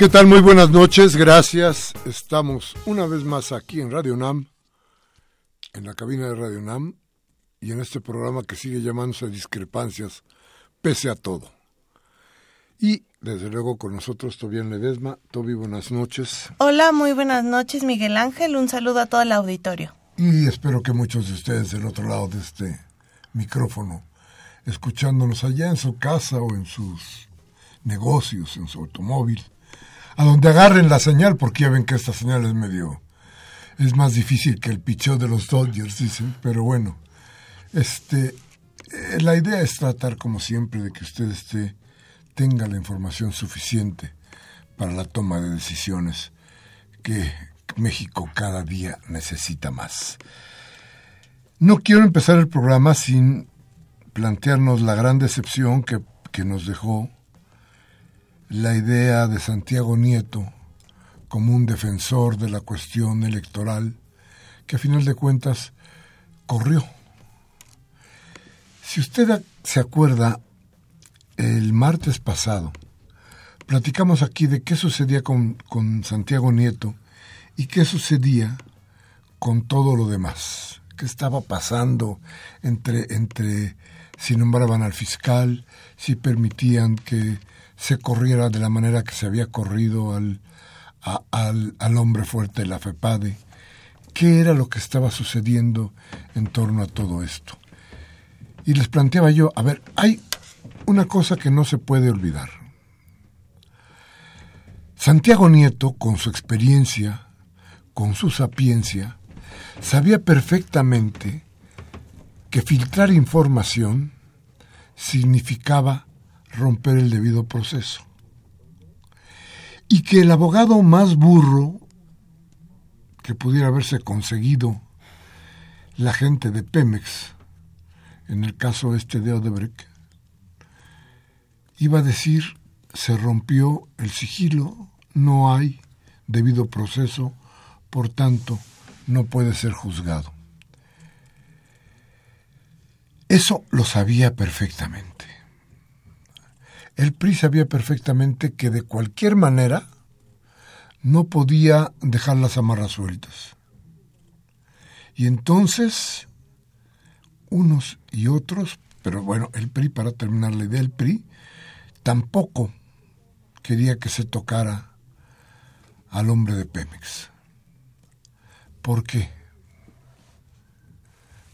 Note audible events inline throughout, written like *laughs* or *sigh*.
¿Qué tal? Muy buenas noches, gracias. Estamos una vez más aquí en Radio NAM, en la cabina de Radio NAM, y en este programa que sigue llamándose Discrepancias, pese a todo. Y desde luego con nosotros Tobián Ledesma. Tobi, buenas noches. Hola, muy buenas noches, Miguel Ángel. Un saludo a todo el auditorio. Y espero que muchos de ustedes del otro lado de este micrófono, escuchándonos allá en su casa o en sus negocios, en su automóvil, a donde agarren la señal, porque ya ven que esta señal es medio, es más difícil que el pichó de los Dodgers, dicen, pero bueno, este, eh, la idea es tratar como siempre de que usted esté, tenga la información suficiente para la toma de decisiones que México cada día necesita más. No quiero empezar el programa sin plantearnos la gran decepción que, que nos dejó la idea de Santiago Nieto como un defensor de la cuestión electoral que a final de cuentas corrió. Si usted se acuerda, el martes pasado platicamos aquí de qué sucedía con, con Santiago Nieto y qué sucedía con todo lo demás, qué estaba pasando entre, entre si nombraban al fiscal, si permitían que se corriera de la manera que se había corrido al, al, al, hombre fuerte de la FEPADE. ¿Qué era lo que estaba sucediendo en torno a todo esto? Y les planteaba yo, a ver, hay una cosa que no se puede olvidar. Santiago Nieto, con su experiencia, con su sapiencia, sabía perfectamente que filtrar información significaba romper el debido proceso. Y que el abogado más burro que pudiera haberse conseguido la gente de Pemex, en el caso este de Odebrecht, iba a decir, se rompió el sigilo, no hay debido proceso, por tanto, no puede ser juzgado. Eso lo sabía perfectamente el PRI sabía perfectamente que de cualquier manera no podía dejar las amarras sueltas. Y entonces, unos y otros, pero bueno, el PRI, para terminar la idea, el PRI tampoco quería que se tocara al hombre de Pemex. ¿Por qué?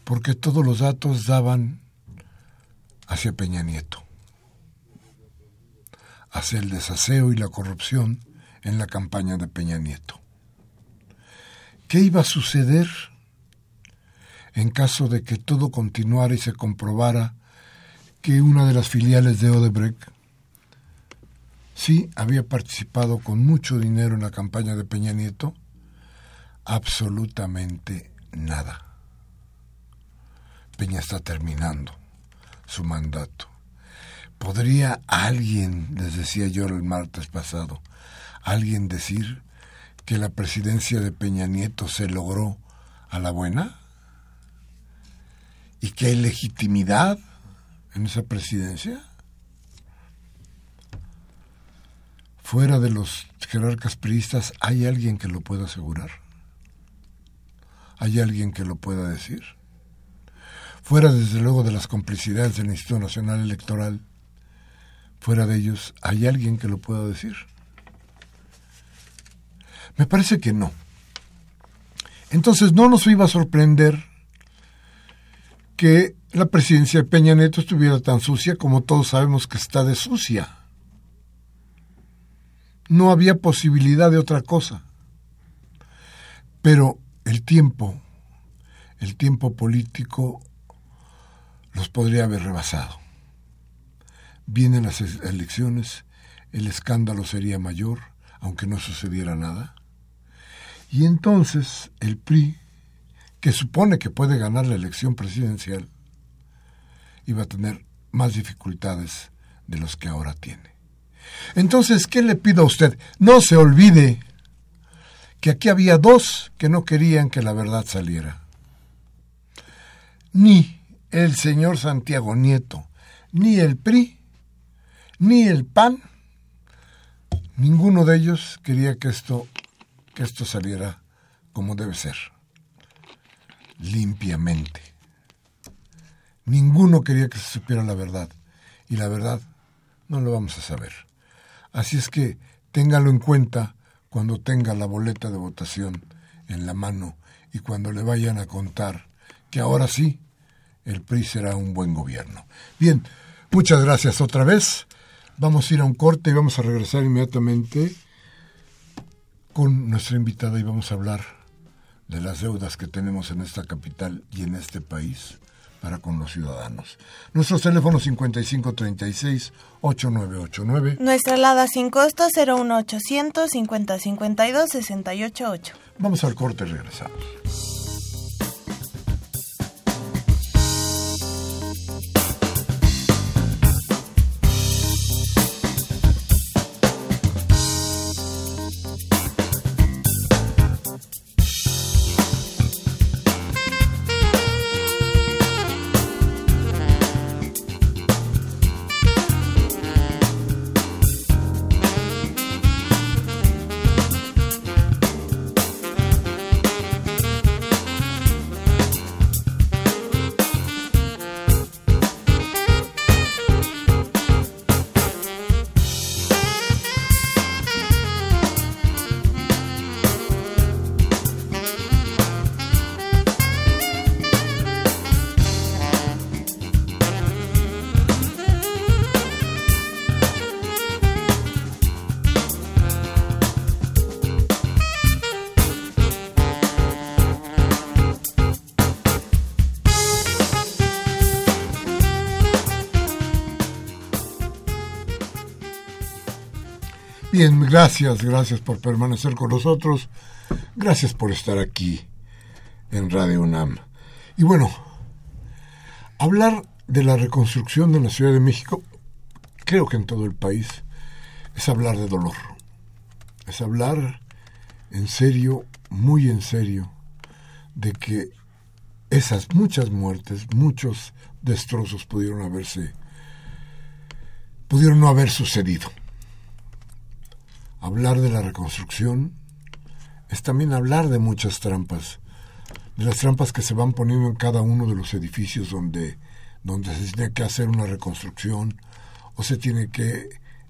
Porque todos los datos daban hacia Peña Nieto hacia el desaseo y la corrupción en la campaña de Peña Nieto. ¿Qué iba a suceder en caso de que todo continuara y se comprobara que una de las filiales de Odebrecht sí había participado con mucho dinero en la campaña de Peña Nieto? Absolutamente nada. Peña está terminando su mandato ¿Podría alguien, les decía yo el martes pasado, alguien decir que la presidencia de Peña Nieto se logró a la buena? ¿Y que hay legitimidad en esa presidencia? Fuera de los jerarcas priistas, ¿hay alguien que lo pueda asegurar? ¿Hay alguien que lo pueda decir? Fuera, desde luego, de las complicidades del Instituto Nacional Electoral, fuera de ellos, ¿hay alguien que lo pueda decir? Me parece que no. Entonces no nos iba a sorprender que la presidencia de Peña Nieto estuviera tan sucia como todos sabemos que está de sucia. No había posibilidad de otra cosa. Pero el tiempo, el tiempo político los podría haber rebasado. Vienen las elecciones, el escándalo sería mayor, aunque no sucediera nada. Y entonces el PRI, que supone que puede ganar la elección presidencial, iba a tener más dificultades de los que ahora tiene. Entonces, ¿qué le pido a usted? No se olvide que aquí había dos que no querían que la verdad saliera. Ni el señor Santiago Nieto, ni el PRI, ni el PAN, ninguno de ellos quería que esto, que esto saliera como debe ser, limpiamente. Ninguno quería que se supiera la verdad, y la verdad no lo vamos a saber. Así es que téngalo en cuenta cuando tenga la boleta de votación en la mano y cuando le vayan a contar que ahora sí el PRI será un buen gobierno. Bien, muchas gracias otra vez. Vamos a ir a un corte y vamos a regresar inmediatamente con nuestra invitada y vamos a hablar de las deudas que tenemos en esta capital y en este país para con los ciudadanos. Nuestros teléfonos 5536-8989. Nuestra alada sin costo 01800 5052 688. Vamos al corte y regresamos. Bien, gracias, gracias por permanecer con nosotros. Gracias por estar aquí en Radio UNAM. Y bueno, hablar de la reconstrucción de la Ciudad de México, creo que en todo el país, es hablar de dolor. Es hablar en serio, muy en serio, de que esas muchas muertes, muchos destrozos pudieron haberse, pudieron no haber sucedido hablar de la reconstrucción es también hablar de muchas trampas, de las trampas que se van poniendo en cada uno de los edificios donde, donde se tiene que hacer una reconstrucción o se tiene que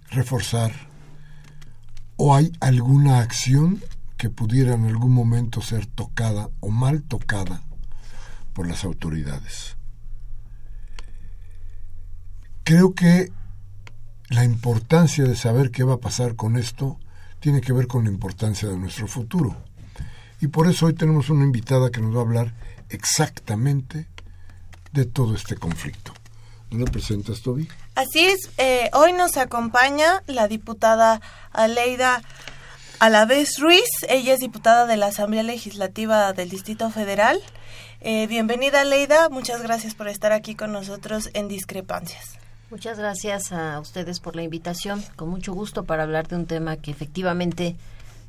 reforzar o hay alguna acción que pudiera en algún momento ser tocada o mal tocada por las autoridades. Creo que la importancia de saber qué va a pasar con esto tiene que ver con la importancia de nuestro futuro. Y por eso hoy tenemos una invitada que nos va a hablar exactamente de todo este conflicto. ¿No presentas, Toby? Así es, eh, hoy nos acompaña la diputada Aleida Alavés Ruiz. Ella es diputada de la Asamblea Legislativa del Distrito Federal. Eh, bienvenida, Aleida. Muchas gracias por estar aquí con nosotros en Discrepancias. Muchas gracias a ustedes por la invitación. Con mucho gusto para hablar de un tema que efectivamente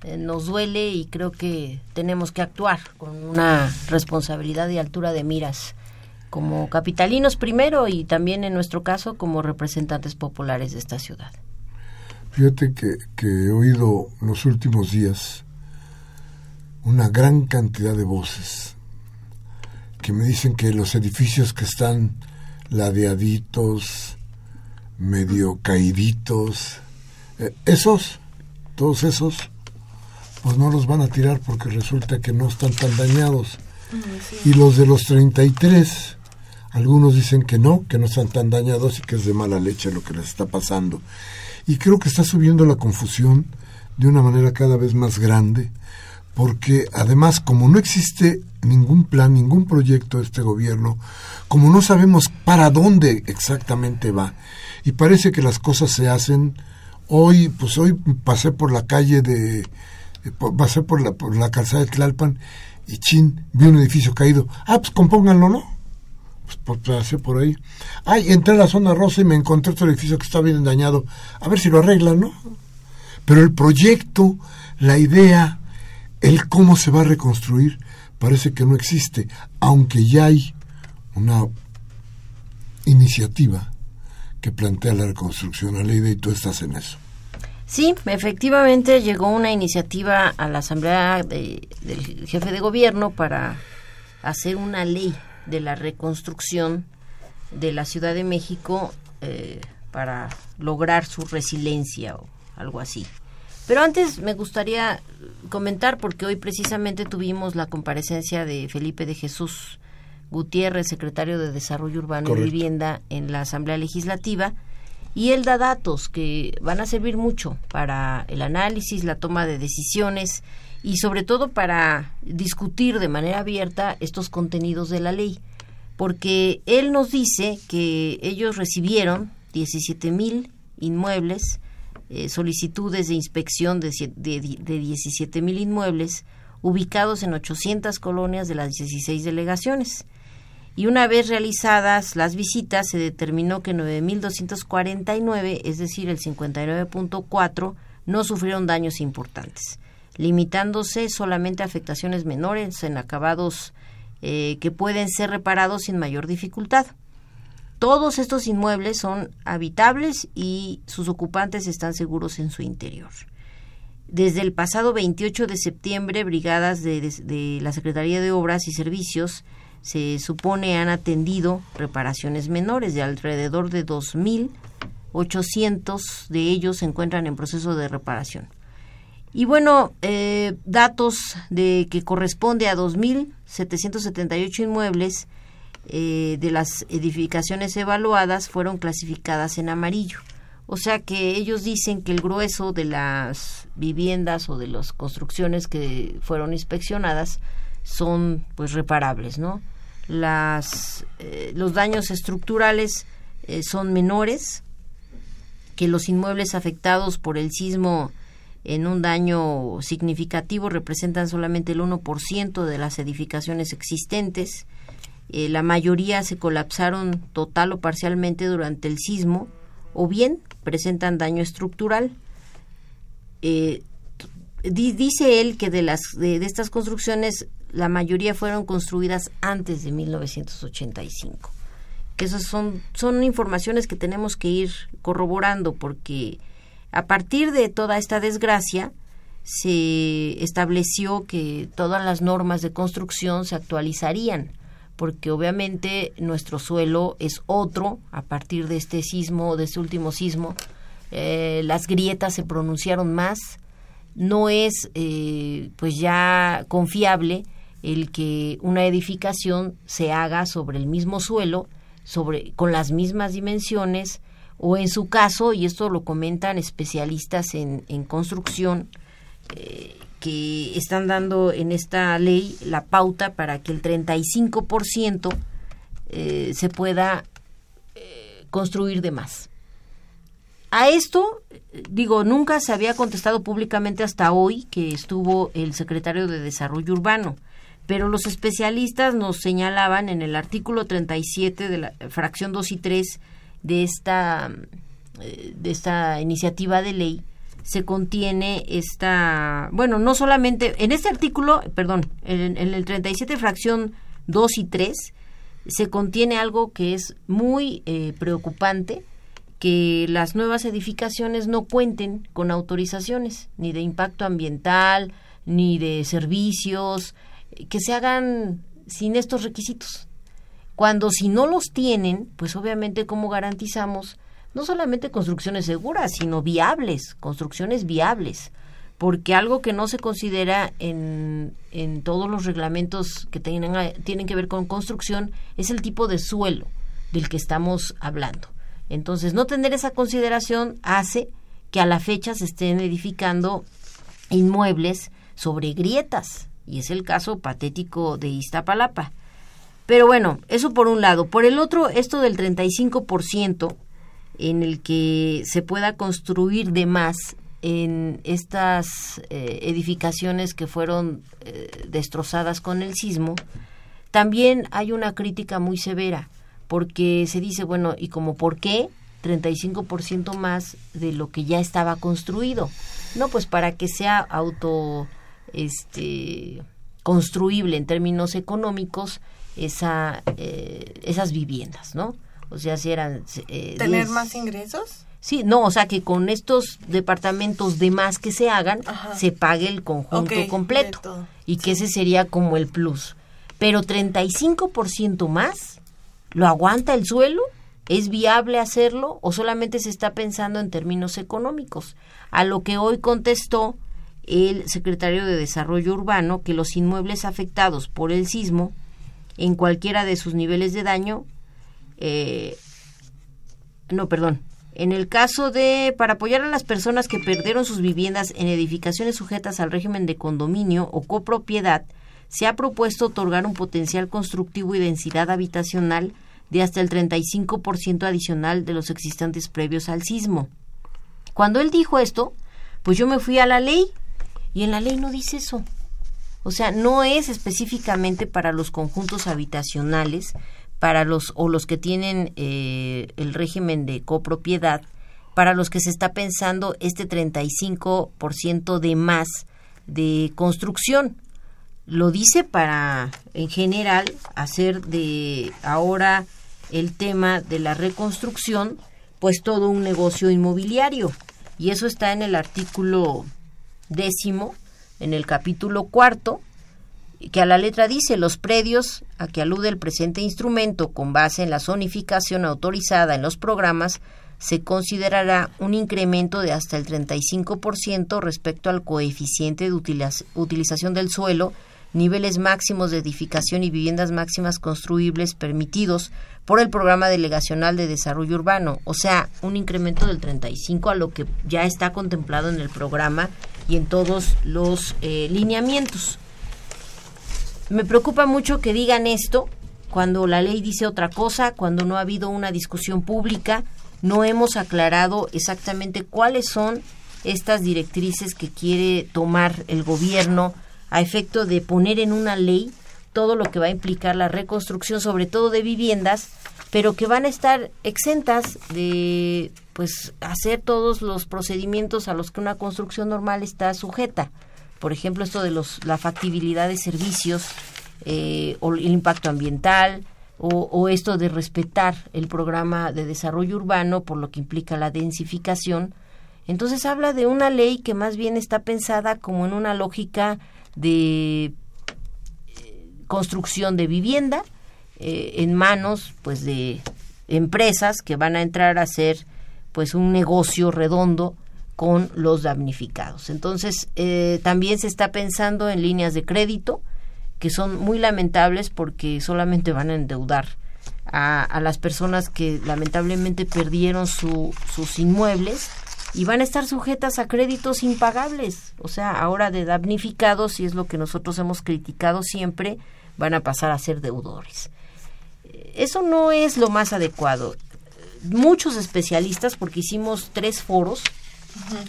eh, nos duele y creo que tenemos que actuar con una responsabilidad y altura de miras como capitalinos primero y también en nuestro caso como representantes populares de esta ciudad. Fíjate que, que he oído los últimos días una gran cantidad de voces que me dicen que los edificios que están ladeaditos, medio caíditos, eh, esos, todos esos, pues no los van a tirar porque resulta que no están tan dañados. Y los de los 33, algunos dicen que no, que no están tan dañados y que es de mala leche lo que les está pasando. Y creo que está subiendo la confusión de una manera cada vez más grande, porque además como no existe ningún plan, ningún proyecto de este gobierno, como no sabemos para dónde exactamente va, y parece que las cosas se hacen, hoy, pues hoy pasé por la calle de, pasé por la, por la calzada de Tlalpan y chin, vi un edificio caído. Ah, pues compónganlo, ¿no? Pues pasé por ahí. Ay, entré a la zona rosa y me encontré otro edificio que está bien dañado. A ver si lo arreglan, ¿no? Pero el proyecto, la idea, el cómo se va a reconstruir, parece que no existe, aunque ya hay una iniciativa plantea la reconstrucción, a ley y tú estás en eso. Sí, efectivamente llegó una iniciativa a la Asamblea del jefe de gobierno para hacer una ley de la reconstrucción de la Ciudad de México eh, para lograr su resiliencia o algo así. Pero antes me gustaría comentar, porque hoy precisamente tuvimos la comparecencia de Felipe de Jesús Gutiérrez, secretario de Desarrollo Urbano y Vivienda en la Asamblea Legislativa, y él da datos que van a servir mucho para el análisis, la toma de decisiones y sobre todo para discutir de manera abierta estos contenidos de la ley. Porque él nos dice que ellos recibieron 17 mil inmuebles eh, solicitudes de inspección de, de, de 17 mil inmuebles ubicados en 800 colonias de las 16 delegaciones. Y una vez realizadas las visitas, se determinó que 9.249, es decir, el 59.4, no sufrieron daños importantes, limitándose solamente a afectaciones menores en acabados eh, que pueden ser reparados sin mayor dificultad. Todos estos inmuebles son habitables y sus ocupantes están seguros en su interior. Desde el pasado 28 de septiembre, brigadas de, la Secretaría de Obras y Servicios se supone han atendido reparaciones menores de alrededor de 2.800 de ellos se encuentran en proceso de reparación. Y bueno, eh, datos de que corresponde a 2.778 inmuebles eh, de las edificaciones evaluadas fueron clasificadas en amarillo. O sea que ellos dicen que el grueso de las viviendas o de las construcciones que fueron inspeccionadas son pues reparables, ¿no? Las, eh, los daños estructurales eh, son menores que los inmuebles afectados por el sismo en un daño significativo representan solamente el 1% de las edificaciones existentes eh, la mayoría se colapsaron total o parcialmente durante el sismo o bien presentan daño estructural. Dice él que de, las, de, estas construcciones la mayoría fueron construidas antes de 1985. Que esas son, son informaciones que tenemos que ir corroborando porque a partir de toda esta desgracia se estableció que todas las normas de construcción se actualizarían porque obviamente nuestro suelo es otro a partir de este sismo, de este último sismo. Eh, las grietas se pronunciaron más. No es eh, pues ya confiable el que una edificación se haga sobre el mismo suelo, sobre con las mismas dimensiones o en su caso, y esto lo comentan especialistas en, en construcción, eh, que están dando en esta ley la pauta para que el 35% eh, se pueda eh, construir de más. A esto, digo, nunca se había contestado públicamente hasta hoy que estuvo el secretario de Desarrollo Urbano, pero los especialistas nos señalaban en el artículo 37 de la fracción 2 y 3 de esta, eh, de esta iniciativa de ley se contiene esta, bueno, no solamente, en este artículo, perdón, en, en el 37 fracción 2 y 3, se contiene algo que es muy eh, preocupante, que las nuevas edificaciones no cuenten con autorizaciones, ni de impacto ambiental, ni de servicios, que se hagan sin estos requisitos. Cuando si no los tienen, pues obviamente cómo garantizamos no solamente construcciones seguras, sino viables, construcciones viables porque algo que no se considera en, en todos los reglamentos que tienen, tienen que ver con construcción es el tipo de suelo del que estamos hablando. Entonces, no tener esa consideración hace que a la fecha se estén edificando inmuebles sobre grietas, y es el caso patético de Iztapalapa. Pero bueno, eso por un lado. Por el otro, esto del 35% en el que se pueda construir de más en estas eh, edificaciones que fueron eh, destrozadas con el sismo, también hay una crítica muy severa, porque se dice, bueno, ¿y como por qué 35% más de lo que ya estaba construido? No, pues para que sea auto este construible en términos económicos esa eh, esas viviendas, ¿no? O sea, si eran tener más ingresos Sí, no, o sea que con estos departamentos de más que se hagan, se pague el conjunto completo. Y que ese sería como el plus. Pero 35% más, ¿lo aguanta el suelo? ¿Es viable hacerlo o solamente se está pensando en términos económicos? A lo que hoy contestó el secretario de Desarrollo Urbano que los inmuebles afectados por el sismo, en cualquiera de sus niveles de daño, eh, no, perdón, en el caso de, para apoyar a las personas que perdieron sus viviendas en edificaciones sujetas al régimen de condominio o copropiedad, se ha propuesto otorgar un potencial constructivo y densidad habitacional de hasta el 35% adicional de los existentes previos al sismo. Cuando él dijo esto, pues yo me fui a la ley y en la ley no dice eso. O sea, no es específicamente para los conjuntos habitacionales, para los o los que tienen eh, el régimen de copropiedad, para los que se está pensando este 35% de más de construcción. Lo dice para, en general, hacer de ahora el tema de la reconstrucción, pues todo un negocio inmobiliario. Y eso está en el artículo décimo, en el capítulo cuarto, que a la letra dice los predios a que alude el presente instrumento con base en la zonificación autorizada en los programas se considerará un incremento de hasta el 35% respecto al coeficiente de utilización del suelo, niveles máximos de edificación y viviendas máximas construibles permitidos por el Programa Delegacional de Desarrollo Urbano, o sea, un incremento del 35 a lo que ya está contemplado en el programa y en todos los eh, lineamientos. Me preocupa mucho que digan esto cuando la ley dice otra cosa, cuando no ha habido una discusión pública, no hemos aclarado exactamente cuáles son estas directrices que quiere tomar el gobierno a efecto de poner en una ley todo lo que va a implicar la reconstrucción, sobre todo de viviendas, pero que van a estar exentas de pues hacer todos los procedimientos a los que una construcción normal está sujeta por ejemplo, esto de los, la factibilidad de servicios eh, o el impacto ambiental, o, esto de respetar el programa de desarrollo urbano por lo que implica la densificación. Entonces habla de una ley que más bien está pensada como en una lógica de construcción de vivienda eh, en manos pues de empresas que van a entrar a hacer pues un negocio redondo con los damnificados. Entonces, eh, también se está pensando en líneas de crédito que son muy lamentables porque solamente van a endeudar a, las personas que lamentablemente perdieron su, sus inmuebles y van a estar sujetas a créditos impagables. O sea, ahora de damnificados, y es lo que nosotros hemos criticado siempre, van a pasar a ser deudores. Eso no es lo más adecuado. Muchos especialistas, porque hicimos tres foros,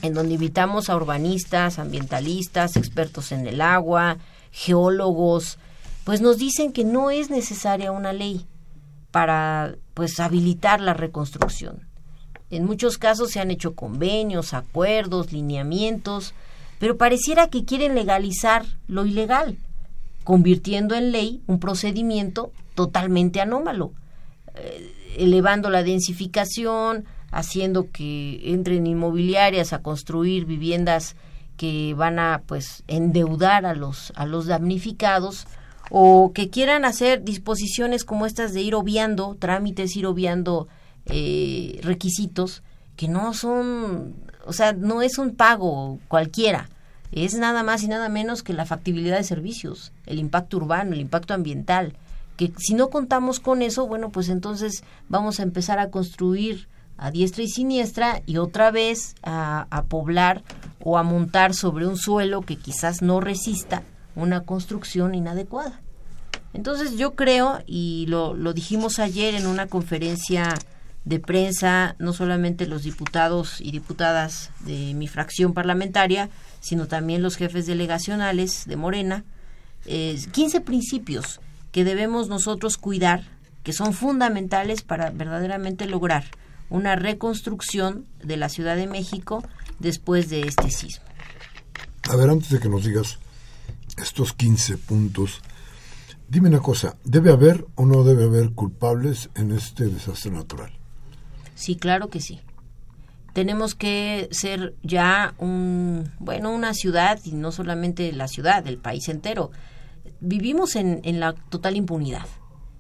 en donde invitamos a urbanistas, ambientalistas, expertos en el agua, geólogos, pues nos dicen que no es necesaria una ley para pues habilitar la reconstrucción. En muchos casos se han hecho convenios, acuerdos, lineamientos, pero pareciera que quieren legalizar lo ilegal, convirtiendo en ley un procedimiento totalmente anómalo, eh, elevando la densificación, haciendo que entren inmobiliarias a construir viviendas que van a pues endeudar a los a los damnificados o que quieran hacer disposiciones como estas de ir obviando trámites, ir obviando eh, requisitos que no son, o sea, no es un pago cualquiera, es nada más y nada menos que la factibilidad de servicios, el impacto urbano, el impacto ambiental, que si no contamos con eso, bueno, pues entonces vamos a empezar a construir a diestra y siniestra y otra vez a, poblar o a montar sobre un suelo que quizás no resista una construcción inadecuada. Entonces yo creo, y lo, lo dijimos ayer en una conferencia de prensa, no solamente los diputados y diputadas de mi fracción parlamentaria, sino también los jefes delegacionales de Morena, eh, 15 principios que debemos nosotros cuidar, que son fundamentales para verdaderamente lograr una reconstrucción de la Ciudad de México después de este sismo. A ver, antes de que nos digas estos 15 puntos, dime una cosa, ¿debe haber o no debe haber culpables en este desastre natural? Sí, claro que sí. Tenemos que ser ya un, bueno, una ciudad y no solamente la ciudad, el país entero. Vivimos en, en la total impunidad.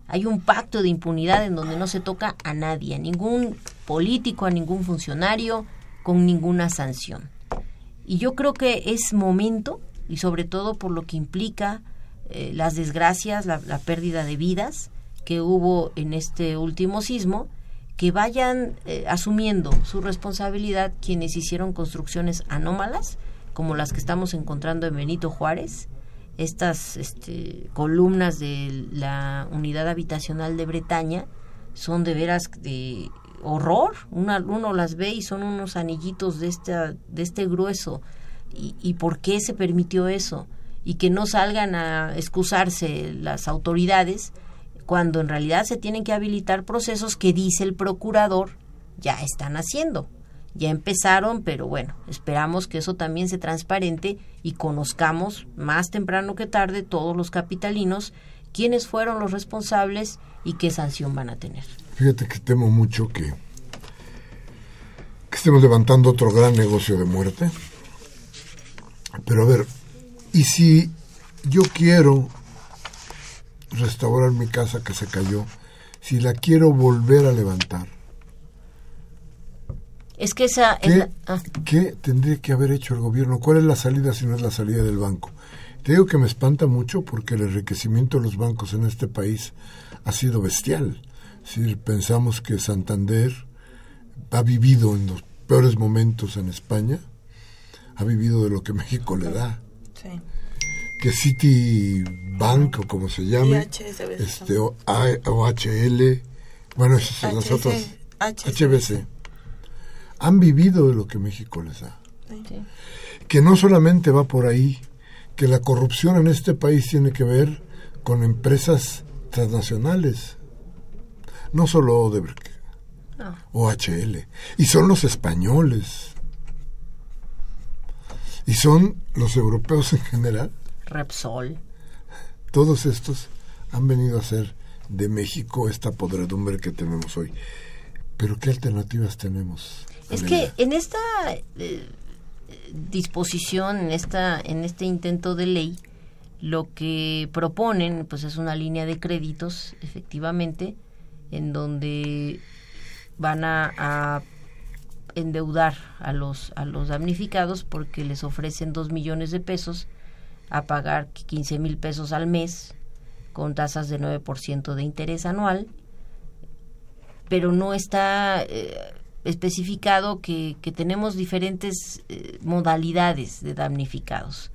Hay un pacto de impunidad en donde no se toca a nadie, a ningún político, a ningún funcionario, con ninguna sanción. Y yo creo que es momento, y sobre todo por lo que implica eh, las desgracias, la, la, pérdida de vidas que hubo en este último sismo, que vayan eh, asumiendo su responsabilidad quienes hicieron construcciones anómalas, como las que estamos encontrando en Benito Juárez, estas este, columnas de la unidad habitacional de Bretaña son de veras de horror. Una, uno las ve y son unos anillitos de, esta, de este grueso. ¿Y, ¿Y por qué se permitió eso? Y que no salgan a excusarse las autoridades cuando en realidad se tienen que habilitar procesos que dice el procurador ya están haciendo. Ya empezaron, pero bueno, esperamos que eso también se transparente y conozcamos más temprano que tarde todos los capitalinos quiénes fueron los responsables y qué sanción van a tener. Fíjate que temo mucho que, que estemos levantando otro gran negocio de muerte. Pero a ver, ¿y si yo quiero restaurar mi casa que se cayó, si la quiero volver a levantar? Es que esa... ¿Qué, es la, ah. ¿Qué tendría que haber hecho el gobierno? ¿Cuál es la salida si no es la salida del banco? Te digo que me espanta mucho porque el enriquecimiento de los bancos en este país ha sido bestial. Si pensamos que Santander ha vivido en los peores momentos en España, ha vivido de lo que *laughs* México le da. Que City Bank o como se llame, HSBC. este, o, HL, bueno, esas son las otras, HBC, han vivido de lo que México les da. Sí. Que no solamente va por ahí, que la corrupción en este país tiene que ver con empresas transnacionales, no solo Odebrecht No. o HL, y son los españoles, y son los europeos en general, Repsol. todos estos han venido a hacer de México esta podredumbre que tenemos hoy. Pero ¿qué alternativas tenemos? Es que en esta eh, disposición, en esta, en este intento de ley, lo que proponen, pues es una línea de créditos, efectivamente, en donde van a, a endeudar a los a los damnificados porque les ofrecen dos millones de pesos a pagar 15 mil pesos al mes con tasas de 9% de interés anual, pero no está eh, especificado que, que, tenemos diferentes eh, modalidades de damnificados.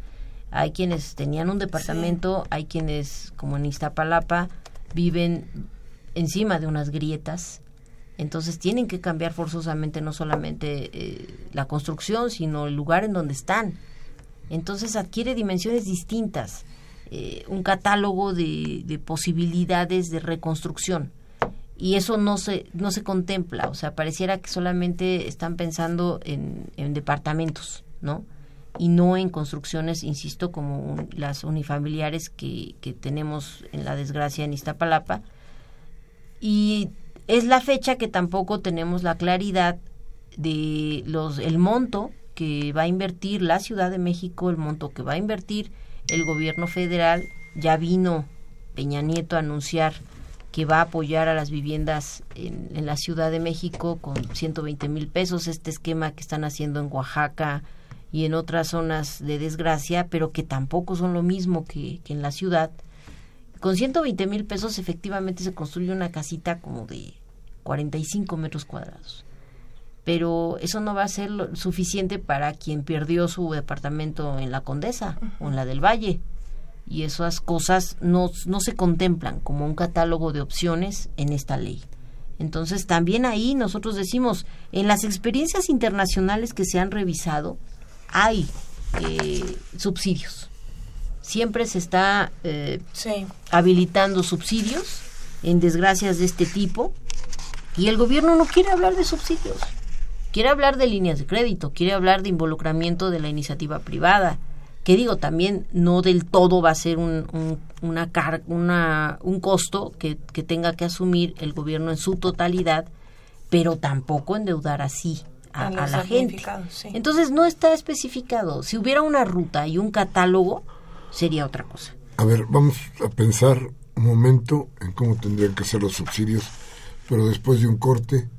Hay quienes tenían un departamento, sí. hay quienes, como en Iztapalapa, viven encima de unas grietas, entonces tienen que cambiar forzosamente no solamente eh, la construcción, sino el lugar en donde están. Entonces adquiere dimensiones distintas, eh, un catálogo de, de, posibilidades de reconstrucción. y eso no se no se contempla o sea pareciera que solamente están pensando en, en departamentos no y no en construcciones insisto como las unifamiliares que, que tenemos en la desgracia en Iztapalapa y es la fecha que tampoco tenemos la claridad de los el monto que va a invertir la Ciudad de México el monto que va a invertir el gobierno federal ya vino Peña Nieto a anunciar que va a apoyar a las viviendas en, la Ciudad de México con 120 mil pesos, este esquema que están haciendo en Oaxaca y en otras zonas de desgracia, pero que tampoco son lo mismo que, en la ciudad. Con 120 mil pesos efectivamente se construye una casita como de 45 metros cuadrados. Pero eso no va a ser suficiente para quien perdió su departamento en la Condesa o en la del Valle y esas cosas no, no se contemplan como un catálogo de opciones en esta ley. Entonces también ahí nosotros decimos, en las experiencias internacionales que se han revisado, hay eh, subsidios. Siempre se está eh, habilitando subsidios en desgracias de este tipo y el gobierno no quiere hablar de subsidios. Quiere hablar de líneas de crédito, quiere hablar de involucramiento de la iniciativa privada, que digo, también no del todo va a ser un, un una, una un costo que, que, tenga que asumir el gobierno en su totalidad, pero tampoco endeudar así a, la gente. Entonces no está especificado. Si hubiera una ruta y un catálogo, sería otra cosa. A ver, vamos a pensar un momento en cómo tendrían que ser los subsidios, pero después de un corte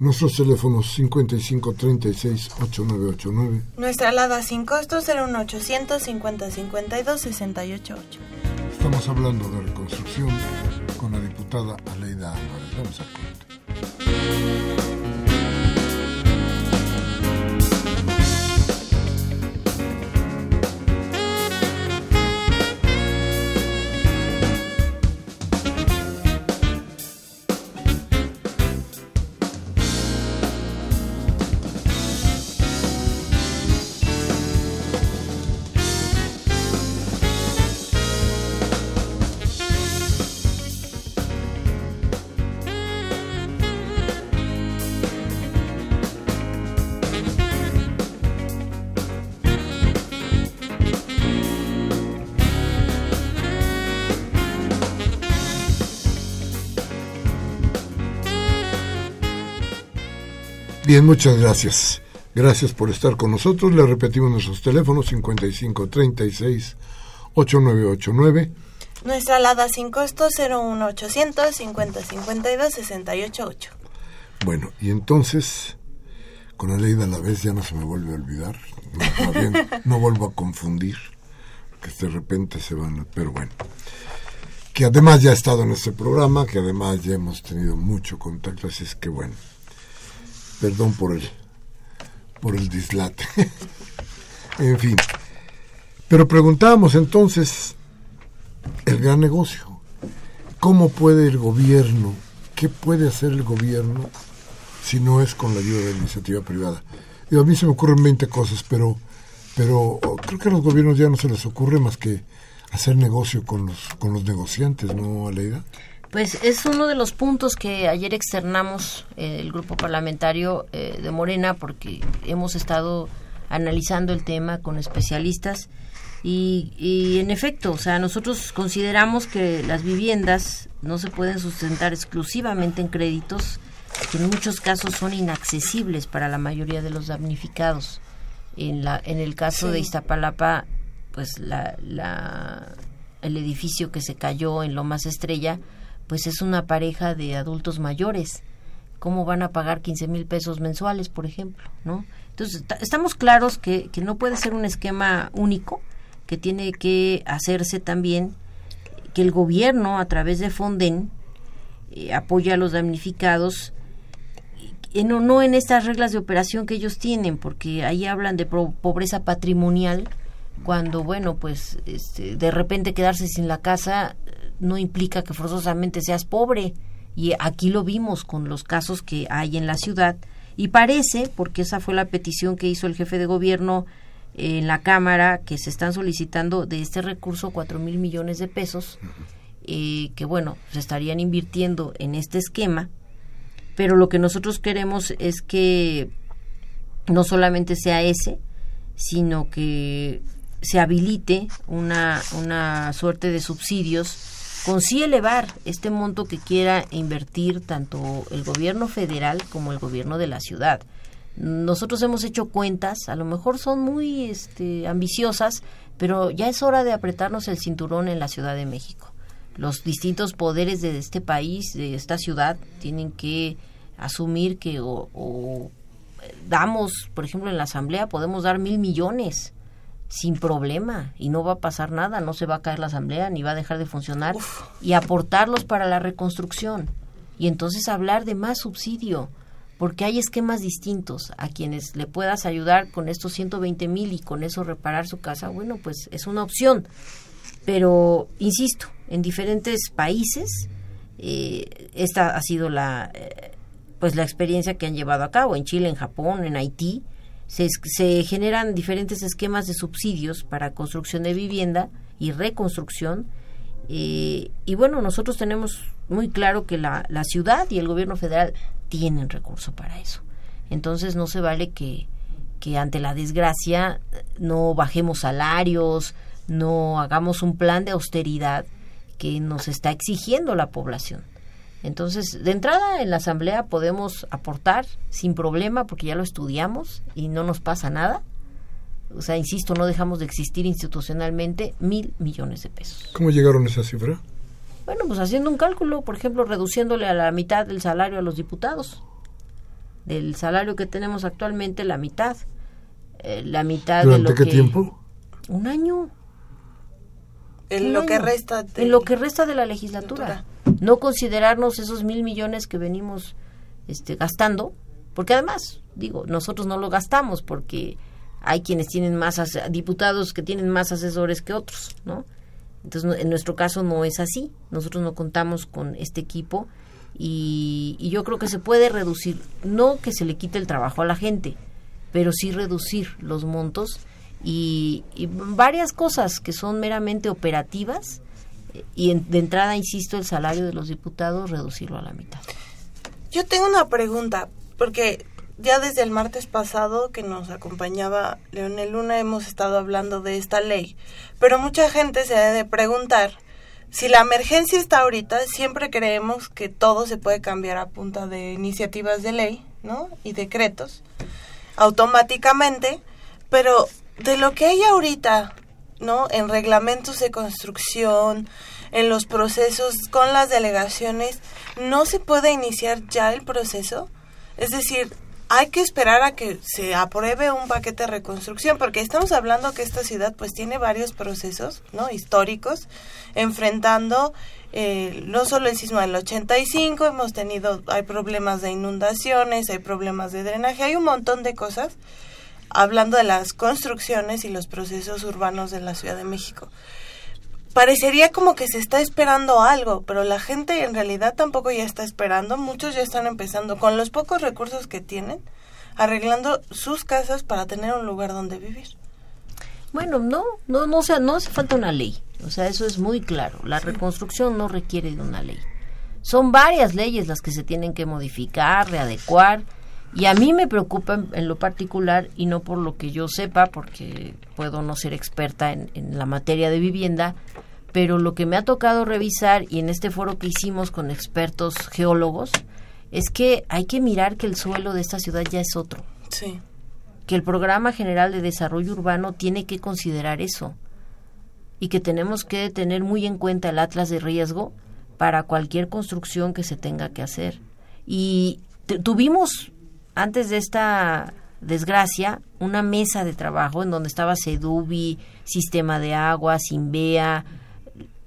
Nuestros teléfonos 55 36 8989. Nuestra alada sin costo 01800 50 52 688. Estamos hablando de reconstrucción con la diputada Aleida Álvarez. Vamos a corte. Bien, muchas gracias. Gracias por estar con nosotros. Le repetimos nuestros teléfonos 5536 8989. Nuestra alada sin costo 01800 5052 688. Bueno, y entonces con la ley de la vez ya no se me vuelve a olvidar. No, bien, no vuelvo a confundir, que de repente se van, pero bueno. Que además ya ha estado en este programa, que además ya hemos tenido mucho contacto, así es que bueno. Perdón por el, por el dislate. *laughs* en fin. Pero preguntábamos entonces el gran negocio. ¿Cómo puede el gobierno, qué puede hacer el gobierno si no es con la ayuda de la iniciativa privada? Y a mí se me ocurren 20 cosas, pero, pero creo que a los gobiernos ya no se les ocurre más que hacer negocio con los, con los negociantes, ¿no, Aleida? Pues es uno de los puntos que ayer externamos eh, el grupo parlamentario eh, de Morena porque hemos estado analizando el tema con especialistas y, y, en efecto, o sea, nosotros consideramos que las viviendas no se pueden sustentar exclusivamente en créditos que en muchos casos son inaccesibles para la mayoría de los damnificados. En, la, en el caso de Iztapalapa, pues la, la, el edificio que se cayó en Lomas Estrella, pues es una pareja de adultos mayores. ¿Cómo van a pagar 15 mil pesos mensuales, por ejemplo? ¿no? Entonces, estamos claros que, que no puede ser un esquema único, que tiene que hacerse también que el gobierno, a través de Fonden, eh, apoya a los damnificados, eh, no, en estas reglas de operación que ellos tienen, porque ahí hablan de pobreza patrimonial, cuando, bueno, pues este, de repente quedarse sin la casa no implica que forzosamente seas pobre. Y aquí lo vimos con los casos que hay en la ciudad. Y parece, porque esa fue la petición que hizo el jefe de gobierno en la Cámara, que se están solicitando de este recurso cuatro mil millones de pesos. eh, que bueno, se estarían invirtiendo en este esquema, pero lo que nosotros queremos es que no solamente sea ese, sino que se habilite una, una suerte de subsidios con sí elevar este monto que quiera invertir tanto el gobierno federal como el gobierno de la ciudad. Nosotros hemos hecho cuentas, a lo mejor son muy este, ambiciosas, pero ya es hora de apretarnos el cinturón en la Ciudad de México. Los distintos poderes de este país, de esta ciudad, tienen que asumir que o damos, por ejemplo, en la Asamblea podemos dar mil millones sin problema y no va a pasar nada, no se va a caer la asamblea ni va a dejar de funcionar y aportarlos para la reconstrucción y entonces hablar de más subsidio porque hay esquemas distintos a quienes le puedas ayudar con estos 120 mil y con eso reparar su casa, bueno, pues es una opción. Pero, insisto, en diferentes países, eh, esta ha sido la, eh, pues la experiencia que han llevado a cabo en Chile, en Japón, en Haití, se, generan diferentes esquemas de subsidios para construcción de vivienda y reconstrucción. Eh, y bueno, nosotros tenemos muy claro que la, la ciudad y el gobierno federal tienen recurso para eso. Entonces no se vale que, que ante la desgracia no bajemos salarios, no hagamos un plan de austeridad que nos está exigiendo la población. Entonces, de entrada en la asamblea podemos aportar sin problema porque ya lo estudiamos y no nos pasa nada. O sea, insisto, no dejamos de existir institucionalmente mil millones de pesos. ¿Cómo llegaron a esa cifra? Bueno, pues haciendo un cálculo, por ejemplo, reduciéndole a la mitad del salario a los diputados. Del salario que tenemos actualmente, la mitad. Eh, la mitad de lo qué que, tiempo? Un año. En lo que resta de, en lo que resta de la legislatura. No considerarnos esos mil millones que venimos este, gastando, porque además, digo, nosotros no lo gastamos porque hay quienes tienen más diputados que tienen más asesores que otros, ¿no? Entonces, en nuestro caso no es así. Nosotros no contamos con este equipo y, y, yo creo que se puede reducir, no que se le quite el trabajo a la gente, pero sí reducir los montos y, varias cosas que son meramente operativas y de entrada, insisto, el salario de los diputados reducirlo a la mitad. Yo tengo una pregunta, porque ya desde el martes pasado que nos acompañaba Leonel Luna hemos estado hablando de esta ley, pero mucha gente se debe preguntar si la emergencia está ahorita, siempre creemos que todo se puede cambiar a punta de iniciativas de ley, ¿no? Y decretos automáticamente, pero de lo que hay ahorita, ¿no? En reglamentos de construcción, en los procesos con las delegaciones, ¿no se puede iniciar ya el proceso? Es decir, hay que esperar a que se apruebe un paquete de reconstrucción, porque estamos hablando que esta ciudad pues tiene varios procesos, ¿no? Históricos, enfrentando eh, no solo el sismo del 85, hemos tenido, hay problemas de inundaciones, hay problemas de drenaje, hay un montón de cosas hablando de las construcciones y los procesos urbanos de la Ciudad de México. Parecería como que se está esperando algo, pero la gente en realidad tampoco ya está esperando. Muchos ya están empezando con los pocos recursos que tienen, arreglando sus casas para tener un lugar donde vivir. Bueno, no, no, no, o sea, no hace falta una ley. O sea, eso es muy claro. La reconstrucción no requiere de una ley. Son varias leyes las que se tienen que modificar, readecuar y a mí me preocupa en, lo particular, y no por lo que yo sepa, porque puedo no ser experta en, la materia de vivienda, pero lo que me ha tocado revisar, y en este foro que hicimos con expertos geólogos, es que hay que mirar que el suelo de esta ciudad ya es otro. Sí. Que el Programa General de Desarrollo Urbano tiene que considerar eso. Y que tenemos que tener muy en cuenta el atlas de riesgo para cualquier construcción que se tenga que hacer. Y tuvimos antes de esta desgracia, una mesa de trabajo en donde estaba Sedubi, Sistema de Agua, Simbea,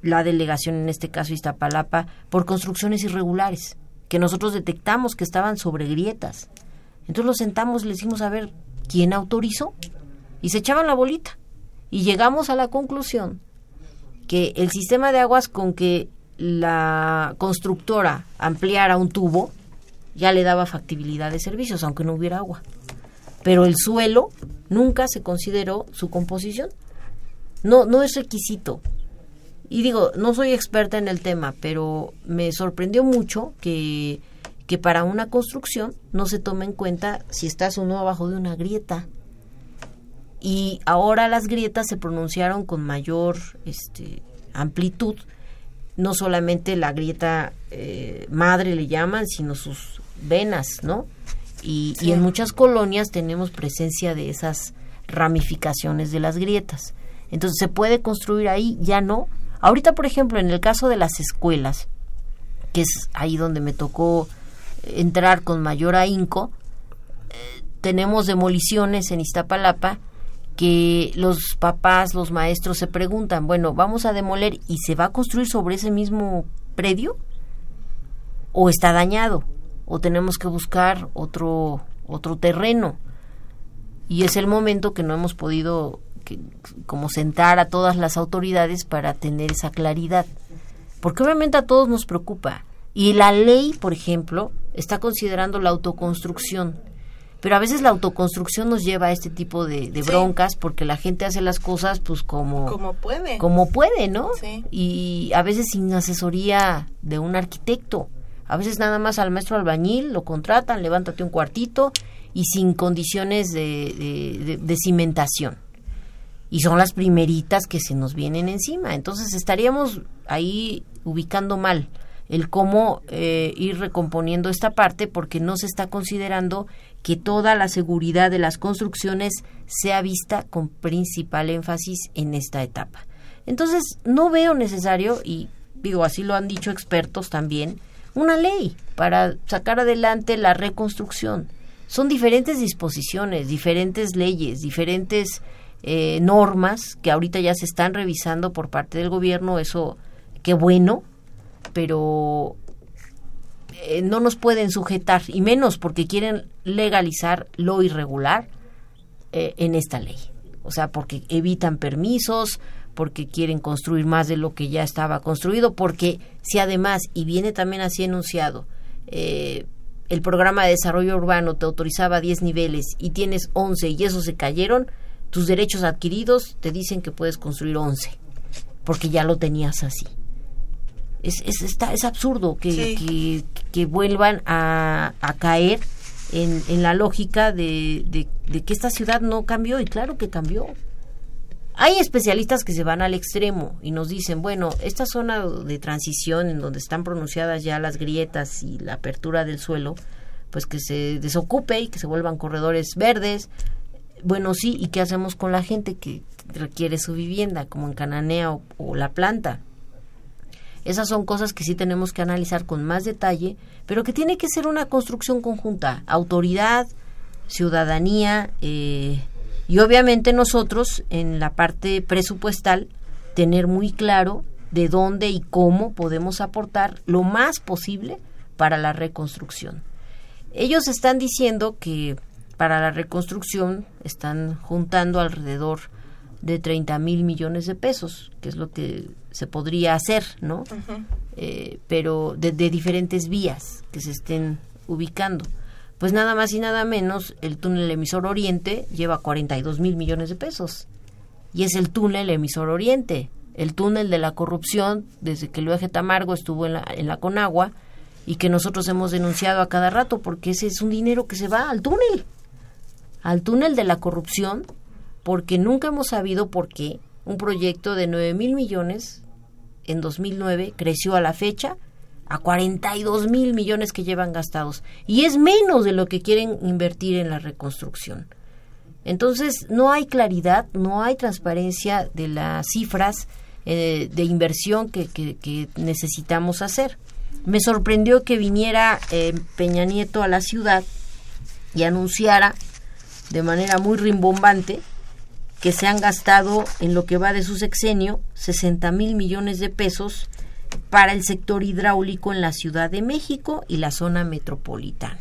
la delegación en este caso Iztapalapa, por construcciones irregulares, que nosotros detectamos que estaban sobre grietas. Entonces los sentamos y le decimos, a ver, ¿quién autorizó? Y se echaban la bolita. Y llegamos a la conclusión que el sistema de aguas con que la constructora ampliara un tubo, ya le daba factibilidad de servicios, aunque no hubiera agua. Pero el suelo nunca se consideró su composición. No, no es requisito. Y digo, no soy experta en el tema, pero me sorprendió mucho que, que para una construcción no se tome en cuenta si estás o no abajo de una grieta. Y ahora las grietas se pronunciaron con mayor este, amplitud, no solamente la grieta eh, madre le llaman, sino sus venas, ¿no? Y, y en muchas colonias tenemos presencia de esas ramificaciones de las grietas. Entonces se puede construir ahí, ya no, Ahorita, por ejemplo, en el caso de las escuelas, que es ahí donde me tocó entrar con mayor ahínco, eh, tenemos demoliciones en Iztapalapa que los papás, los maestros se preguntan, bueno, vamos a demoler y se va a construir sobre ese mismo predio o está dañado o tenemos que buscar otro otro terreno y es el momento que no hemos podido como sentar a todas las autoridades para tener esa claridad. Porque obviamente a todos nos preocupa. Y la ley, por ejemplo, está considerando la autoconstrucción. Pero a veces la autoconstrucción nos lleva a este tipo de, broncas porque la gente hace las cosas pues como... Como puede. Como puede, ¿no? Y a veces sin asesoría de un arquitecto. A veces nada más al maestro albañil lo contratan, levántate un cuartito y sin condiciones de, de cimentación y son las primeritas que se nos vienen encima. Entonces estaríamos ahí ubicando mal el cómo eh, ir recomponiendo esta parte porque no se está considerando que toda la seguridad de las construcciones sea vista con principal énfasis en esta etapa. Entonces no veo necesario, y digo así lo han dicho expertos también, una ley para sacar adelante la reconstrucción. Son diferentes disposiciones, diferentes leyes, diferentes eh, normas que ahorita ya se están revisando por parte del gobierno, eso qué bueno, pero eh, no nos pueden sujetar, y menos porque quieren legalizar lo irregular eh, en esta ley. O sea, porque evitan permisos, porque quieren construir más de lo que ya estaba construido, porque si además, y viene también así enunciado, el programa de desarrollo urbano te autorizaba 10 niveles y tienes 11 y esos se cayeron, tus derechos adquiridos te dicen que puedes construir 11, porque ya lo tenías así. Es, es, está, es absurdo que, que, vuelvan a, a caer en, en, la lógica de, de, que esta ciudad no cambió, y claro que cambió. Hay especialistas que se van al extremo y nos dicen, bueno, esta zona de transición en donde están pronunciadas ya las grietas y la apertura del suelo, pues que se desocupe y que se vuelvan corredores verdes, bueno, sí, ¿y qué hacemos con la gente que requiere su vivienda, como en Cananea o, la planta? Esas son cosas que sí tenemos que analizar con más detalle, pero que tiene que ser una construcción conjunta, autoridad, ciudadanía eh, y obviamente nosotros en la parte presupuestal tener muy claro de dónde y cómo podemos aportar lo más posible para la reconstrucción. Ellos están diciendo que para la reconstrucción están juntando alrededor de 30 mil millones de pesos, que es lo que se podría hacer, ¿no? Eh, pero de, diferentes vías que se estén ubicando. Pues nada más y nada menos, el túnel emisor oriente lleva 42 mil millones de pesos. Y es el túnel emisor oriente, el túnel de la corrupción, desde que eje Tamargo estuvo en la, en la Conagua, y que nosotros hemos denunciado a cada rato, porque ese es un dinero que se va al túnel al túnel de la corrupción porque nunca hemos sabido por qué un proyecto de 9 mil millones en 2009 creció a la fecha a 42 mil millones que llevan gastados y es menos de lo que quieren invertir en la reconstrucción. Entonces no hay claridad, no hay transparencia de las cifras eh, de inversión que, que, necesitamos hacer. Me sorprendió que viniera eh, Peña Nieto a la ciudad y anunciara de manera muy rimbombante que se han gastado en lo que va de su sexenio 60 mil millones de pesos para el sector hidráulico en la Ciudad de México y la zona metropolitana.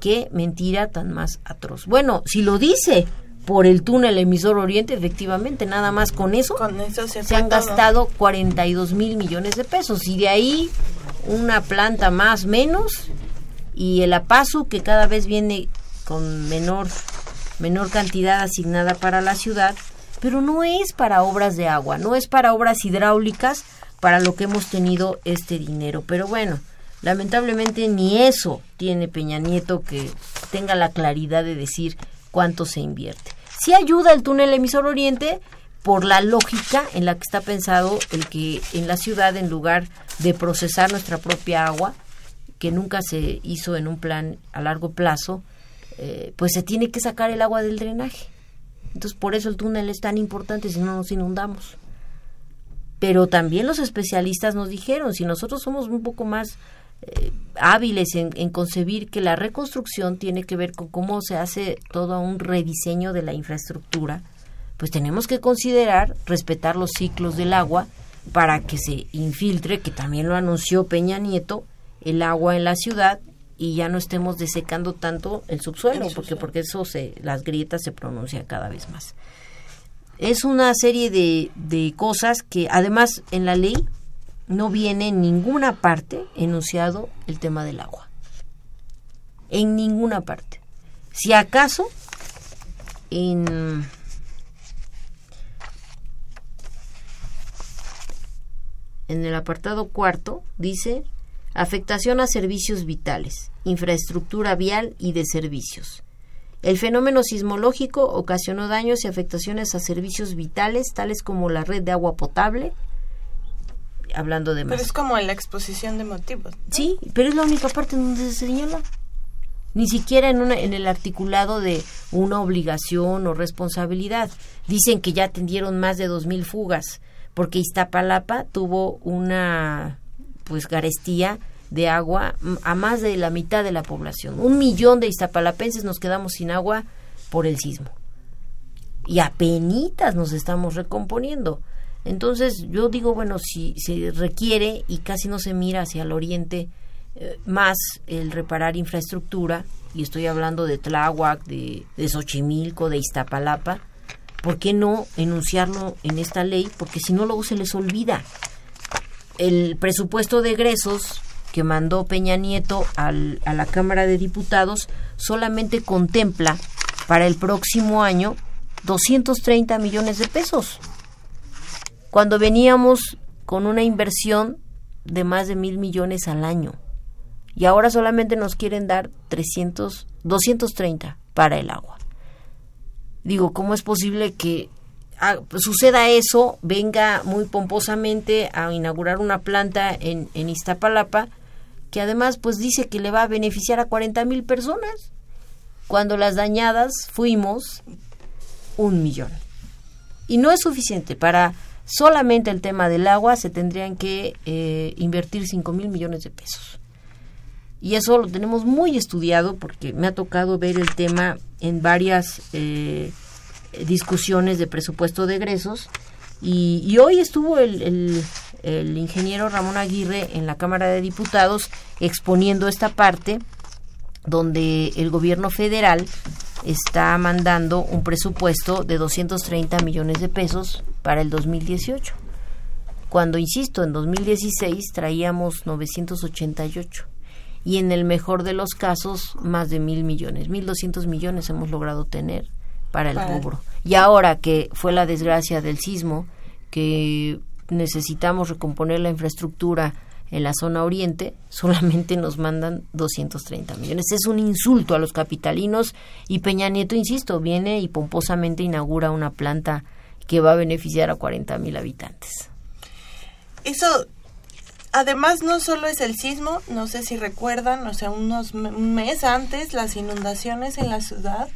Qué mentira tan más atroz. Bueno, si lo dice por el túnel emisor oriente, efectivamente, nada más con eso, se, han gastado 42 mil millones de pesos y de ahí una planta más menos y el APASU que cada vez viene con menor, menor cantidad asignada para la ciudad, pero no es para obras de agua, no es para obras hidráulicas para lo que hemos tenido este dinero. Pero bueno, lamentablemente ni eso tiene Peña Nieto que tenga la claridad de decir cuánto se invierte. Si ayuda el túnel emisor oriente por la lógica en la que está pensado el que en la ciudad, en lugar de procesar nuestra propia agua, que nunca se hizo en un plan a largo plazo, eh, pues se tiene que sacar el agua del drenaje. Entonces, por eso el túnel es tan importante, si no nos inundamos. Pero también los especialistas nos dijeron, si nosotros somos un poco más eh, hábiles en, en, concebir que la reconstrucción tiene que ver con cómo se hace todo un rediseño de la infraestructura, pues tenemos que considerar respetar los ciclos del agua para que se infiltre, que también lo anunció Peña Nieto, el agua en la ciudad y ya no estemos desecando tanto el subsuelo, porque porque eso se las grietas se pronuncian cada vez más. Es una serie de, de cosas que además en la ley no viene en ninguna parte enunciado el tema del agua. En ninguna parte. Si acaso en en el apartado cuarto dice afectación a servicios vitales, infraestructura vial y de servicios. El fenómeno sismológico ocasionó daños y afectaciones a servicios vitales tales como la red de agua potable, hablando de más. Pero es como la exposición de motivos. Sí, pero es la única parte donde se señala. Ni siquiera en, una, en el articulado de una obligación o responsabilidad. Dicen que ya atendieron más de dos mil fugas, porque Iztapalapa tuvo una pues garestía de agua a más de la mitad de la población. Un millón de iztapalapenses nos quedamos sin agua por el sismo. Y apenas nos estamos recomponiendo. Entonces yo digo, bueno, si se requiere y casi no se mira hacia el oriente eh, más el reparar infraestructura, y estoy hablando de Tláhuac, de, de Xochimilco, de Iztapalapa, ¿por qué no enunciarlo en esta ley? Porque si no luego se les olvida. El presupuesto de egresos que mandó Peña Nieto al, a la Cámara de Diputados solamente contempla para el próximo año 230 millones de pesos cuando veníamos con una inversión de más de mil millones al año. Y ahora solamente nos quieren dar 300, 230 para el agua. Digo, ¿cómo es posible que ah, suceda eso, venga muy pomposamente a inaugurar una planta en, en Iztapalapa, que además pues dice que le va a beneficiar a 40 mil personas, cuando las dañadas fuimos un millón. Y no es suficiente para solamente el tema del agua se tendrían que eh, invertir 5 mil millones de pesos. Y eso lo tenemos muy estudiado porque me ha tocado ver el tema en varias eh, discusiones de presupuesto de egresos. Y, hoy estuvo el, el ingeniero Ramón Aguirre en la Cámara de Diputados exponiendo esta parte donde el gobierno federal está mandando un presupuesto de 230 millones de pesos para el 2018. Cuando, insisto, en 2016 traíamos 988 y en el mejor de los casos más de mil millones, 1.200 millones hemos logrado tener para el rubro. Y ahora que fue la desgracia del sismo, que necesitamos recomponer la infraestructura en la zona oriente, solamente nos mandan 230 millones. Es un insulto a los capitalinos y Peña Nieto, insisto, viene y pomposamente inaugura una planta que va a beneficiar a 40 mil habitantes. Eso, además, no solo es el sismo, no sé si recuerdan, o sea, unos un mes antes las inundaciones en la ciudad.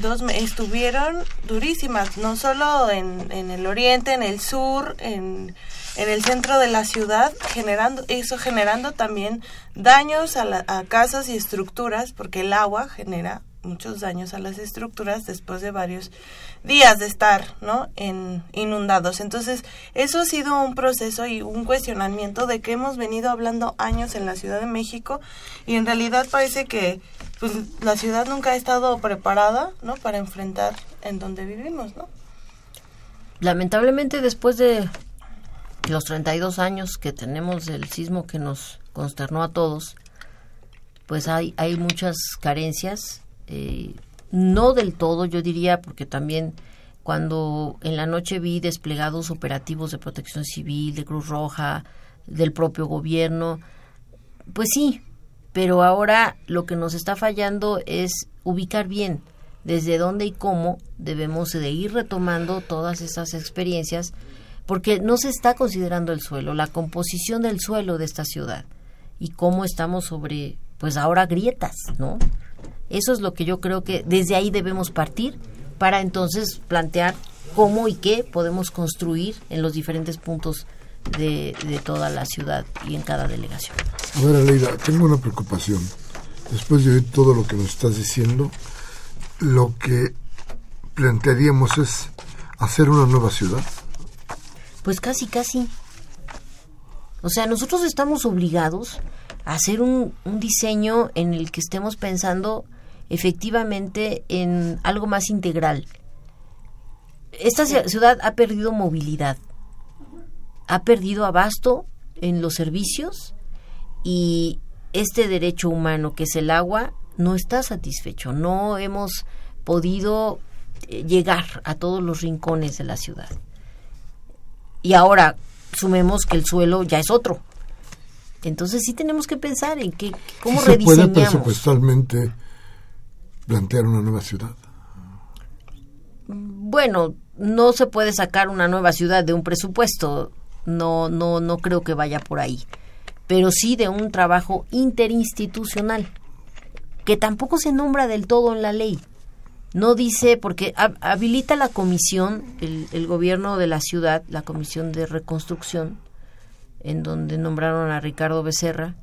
Dos estuvieron durísimas, no solo en, en el oriente, en el sur, en, en el centro de la ciudad, generando eso generando también daños a, a casas y estructuras, porque el agua genera muchos daños a las estructuras después de varios días de estar ¿no? en inundados. Entonces, eso ha sido un proceso y un cuestionamiento de que hemos venido hablando años en la Ciudad de México y en realidad parece que pues, la ciudad nunca ha estado preparada ¿no? para enfrentar en donde vivimos. ¿no? Lamentablemente, después de los 32 años que tenemos del sismo que nos consternó a todos, pues hay, hay muchas carencias, eh, no del todo, yo diría, porque también cuando en la noche vi desplegados operativos de protección civil, de Cruz Roja, del propio gobierno, pues sí, pero ahora lo que nos está fallando es ubicar bien desde dónde y cómo debemos de ir retomando todas esas experiencias, porque no se está considerando el suelo, la composición del suelo de esta ciudad y cómo estamos sobre, pues ahora grietas, ¿no? Eso es lo que yo creo que desde ahí debemos partir para entonces plantear cómo y qué podemos construir en los diferentes puntos de, de toda la ciudad y en cada delegación. A ver, Aleida, tengo una preocupación. Después de oír todo lo que nos estás diciendo, lo que plantearíamos es hacer una nueva ciudad. Pues casi, casi. O sea, nosotros estamos obligados a hacer un, un diseño en el que estemos pensando efectivamente en algo más integral. Esta ciudad ha perdido movilidad, ha perdido abasto en los servicios y este derecho humano que es el agua no está satisfecho. No hemos podido eh, llegar a todos los rincones de la ciudad. Y ahora sumemos que el suelo ya es otro. Entonces sí tenemos que pensar en qué, cómo ¿Sí se puede presupuestalmente plantear una nueva ciudad? Bueno, no se puede sacar una nueva ciudad de un presupuesto. No, no, no creo que vaya por ahí. Pero sí de un trabajo interinstitucional que tampoco se nombra del todo en la ley. No dice, porque habilita la comisión, el, el, gobierno de la ciudad, la comisión de reconstrucción, en donde nombraron a Ricardo Becerra,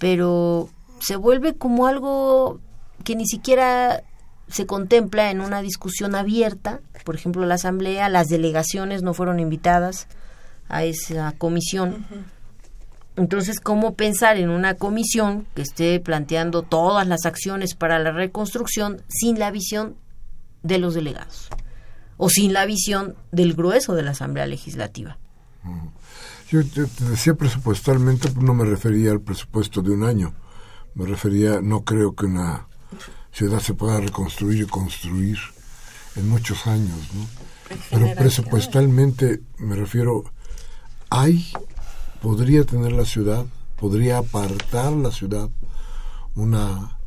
pero se vuelve como algo que ni siquiera se contempla en una discusión abierta. Por ejemplo, la asamblea, las delegaciones no fueron invitadas a esa comisión. Entonces, ¿cómo pensar en una comisión que esté planteando todas las acciones para la reconstrucción sin la visión de los delegados? O sin la visión del grueso de la Asamblea Legislativa. Yo te decía presupuestalmente, no me refería al presupuesto de un año. Me refería, no creo que una ciudad se pueda reconstruir y construir en muchos años, ¿no? Pero presupuestalmente me refiero, hay podría tener la ciudad, podría apartar la ciudad una,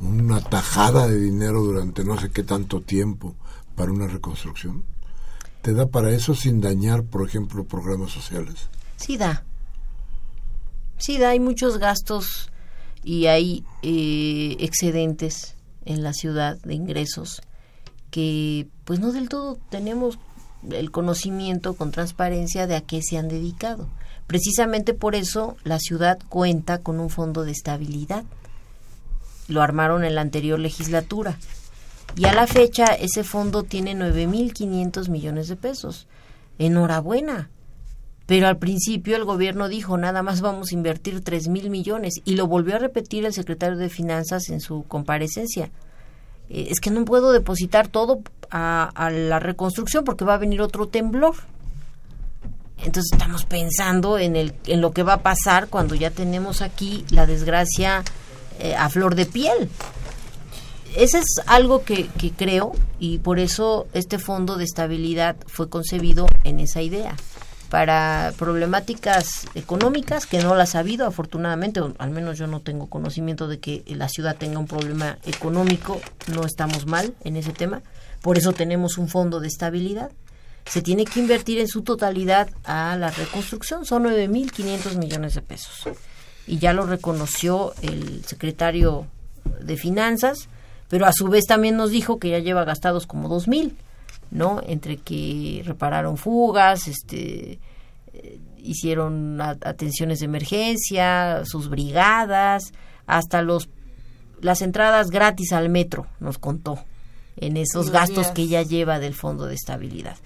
una tajada de dinero durante no sé qué tanto tiempo para una reconstrucción? ¿Te da para eso sin dañar, por ejemplo, programas sociales? Sí da. Sí da, hay muchos gastos y hay eh, excedentes en la ciudad de ingresos que pues no del todo tenemos el conocimiento con transparencia de a qué se han dedicado. Precisamente por eso la ciudad cuenta con un fondo de estabilidad. Lo armaron en la anterior legislatura. Y a la fecha ese fondo tiene 9.500 millones de pesos. Enhorabuena. Pero al principio el gobierno dijo nada más vamos a invertir tres mil millones y lo volvió a repetir el secretario de Finanzas en su comparecencia. Eh, es que no puedo depositar todo a, la reconstrucción porque va a venir otro temblor. Entonces estamos pensando en, el, en lo que va a pasar cuando ya tenemos aquí la desgracia eh, a flor de piel. Ese es algo que, que creo y por eso este fondo de estabilidad fue concebido en esa idea para problemáticas económicas que no las ha habido afortunadamente al menos yo no tengo conocimiento de que la ciudad tenga un problema económico no estamos mal en ese tema por eso tenemos un fondo de estabilidad se tiene que invertir en su totalidad a la reconstrucción. Son 9.500 millones de pesos. Y ya lo reconoció el secretario de Finanzas, pero a su vez también nos dijo que ya lleva gastados como 2.000, ¿no? Entre que repararon fugas, este eh, hicieron atenciones de emergencia, sus brigadas, hasta los las entradas gratis al metro, nos contó, en esos gastos que ya lleva del Fondo de Estabilidad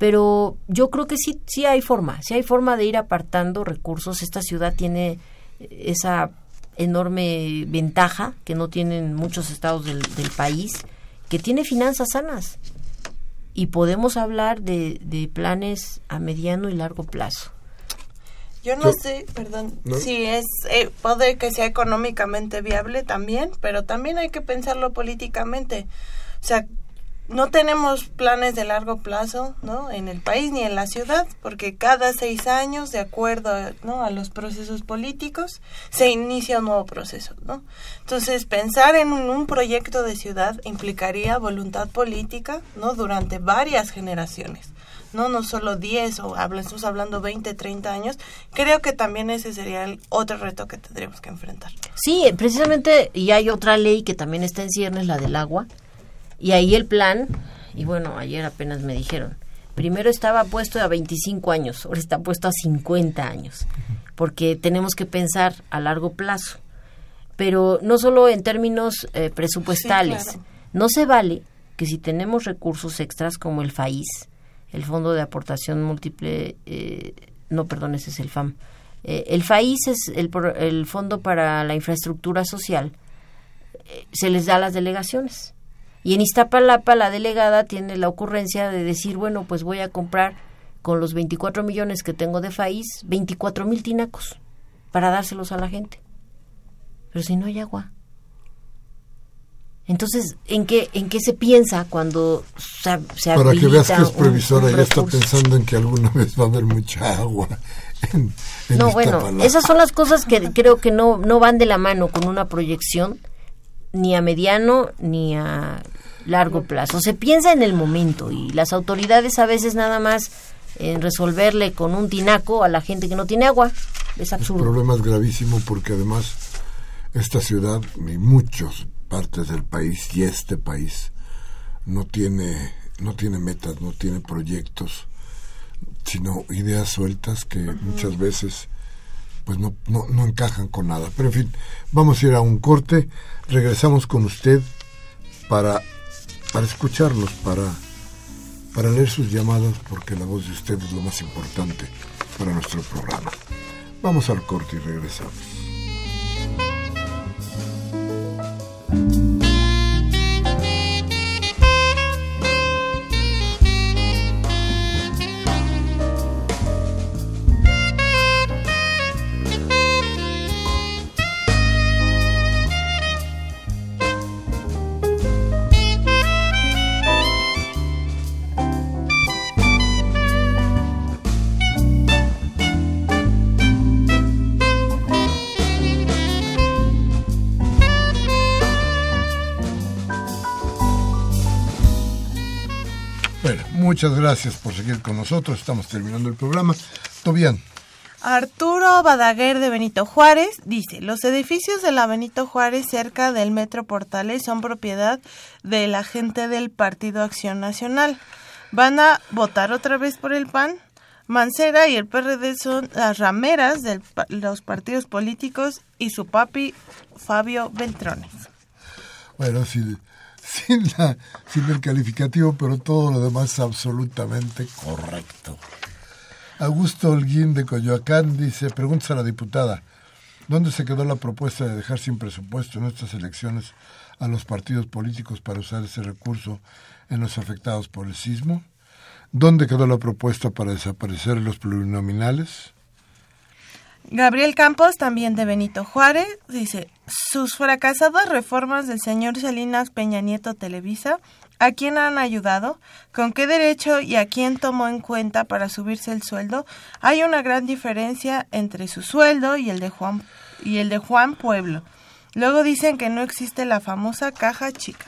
pero yo creo que sí, sí hay forma, sí hay forma de ir apartando recursos. Esta ciudad tiene esa enorme ventaja que no tienen muchos estados del, país, que tiene finanzas sanas. Y podemos hablar de, de planes a mediano y largo plazo. Yo no sé, perdón, si es, eh, puede que sea económicamente viable también, pero también hay que pensarlo políticamente. O sea, no tenemos planes de largo plazo, ¿no? En el país ni en la ciudad, porque cada seis años, de acuerdo ¿no? a los procesos políticos, se inicia un nuevo proceso, ¿no? Entonces, pensar en un, proyecto de ciudad implicaría voluntad política, ¿no? Durante varias generaciones. No, no solo 10 o estamos hablando 20, 30 años. Creo que también ese sería el otro reto que tendríamos que enfrentar. Sí, precisamente, y hay otra ley que también está en ciernes, la del agua, y ahí el plan, y bueno, ayer apenas me dijeron, primero estaba puesto a 25 años, ahora está puesto a 50 años, porque tenemos que pensar a largo plazo. Pero no solo en términos eh, presupuestales, no se vale que si tenemos recursos extras como el FAIS, el Fondo de Aportación Múltiple, eh, no, perdón, ese es el FAM, eh, el FAIS es el, el Fondo para la Infraestructura Social, se les da a las delegaciones y en Iztapalapa la delegada tiene la ocurrencia de decir, bueno, pues voy a comprar con los 24 millones que tengo de FAIS, 24 mil tinacos para dárselos a la gente. Pero si no hay agua. Entonces, ¿en qué, en qué se piensa cuando se, se Para que veas que es previsora, ya está pensando en que alguna vez va a haber mucha agua. En, no, bueno, esas son las cosas que creo que no, no van de la mano con una proyección ni a mediano ni a largo plazo. Se piensa en el momento y las autoridades a veces nada más en resolverle con un tinaco a la gente que no tiene agua. Es absurdo. El problema es gravísimo porque además esta ciudad y muchas partes del país y este país no tiene no tiene metas, no tiene proyectos, sino ideas sueltas que muchas veces pues no, no, no encajan con nada. Pero en fin, vamos a ir a un corte, regresamos con usted para, para escucharlos, para, para leer sus llamadas, porque la voz de usted es lo más importante para nuestro programa. Vamos al corte y regresamos. Muchas gracias por seguir con nosotros. Estamos terminando el programa. bien? Arturo Badaguer de Benito Juárez dice, los edificios de la Benito Juárez cerca del Metro Portales son propiedad de la gente del Partido Acción Nacional. ¿Van a votar otra vez por el PAN? Mancera y el PRD son las rameras de los partidos políticos y su papi Fabio Beltrones. Bueno, sí, sin, la, sin el calificativo, pero todo lo demás absolutamente correcto. Augusto Holguín de Coyoacán dice, pregunta a la diputada, ¿dónde se quedó la propuesta de dejar sin presupuesto en estas elecciones a los partidos políticos para usar ese recurso en los afectados por el sismo? ¿Dónde quedó la propuesta para desaparecer los plurinominales? Gabriel Campos, también de Benito Juárez, dice, sus fracasadas reformas del señor Salinas Peña Nieto Televisa, ¿a quién han ayudado? ¿Con qué derecho y a quién tomó en cuenta para subirse el sueldo? Hay una gran diferencia entre su sueldo y el de Juan, y el de Juan Pueblo. Luego dicen que no existe la famosa caja chica.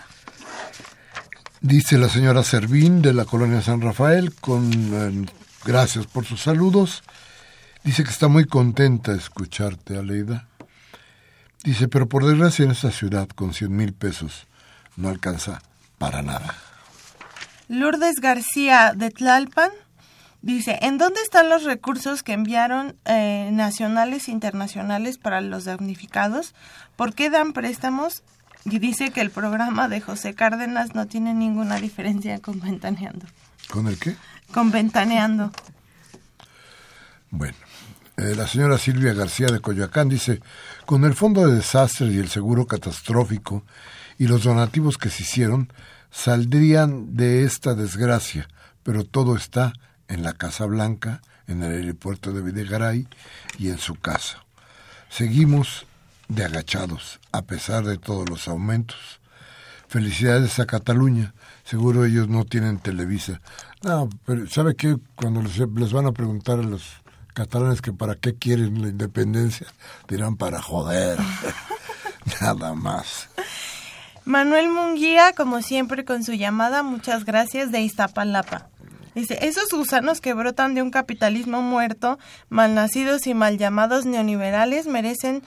Dice la señora Servín de la colonia San Rafael, con eh, gracias por sus saludos. Dice que está muy contenta de escucharte, Aleida. Dice, pero por desgracia en esta ciudad con 100 mil pesos no alcanza para nada. Lourdes García de Tlalpan dice, ¿en dónde están los recursos que enviaron eh, nacionales e internacionales para los damnificados? ¿Por qué dan préstamos? Y dice que el programa de José Cárdenas no tiene ninguna diferencia con Ventaneando. ¿Con el qué? Con Ventaneando. Bueno, eh, la señora Silvia García de Coyoacán dice, con el fondo de desastres y el seguro catastrófico y los donativos que se hicieron, saldrían de esta desgracia, pero todo está en la Casa Blanca, en el aeropuerto de Videgaray y en su casa. Seguimos de agachados, a pesar de todos los aumentos. Felicidades a Cataluña. Seguro ellos no tienen Televisa. No, pero ¿sabe qué? Cuando les, les van a preguntar a los catalanes que para qué quieren la independencia, dirán para joder. *laughs* Nada más. Manuel Munguía, como siempre, con su llamada, muchas gracias, de Iztapalapa. Dice, esos gusanos que brotan de un capitalismo muerto, malnacidos y mal llamados neoliberales, merecen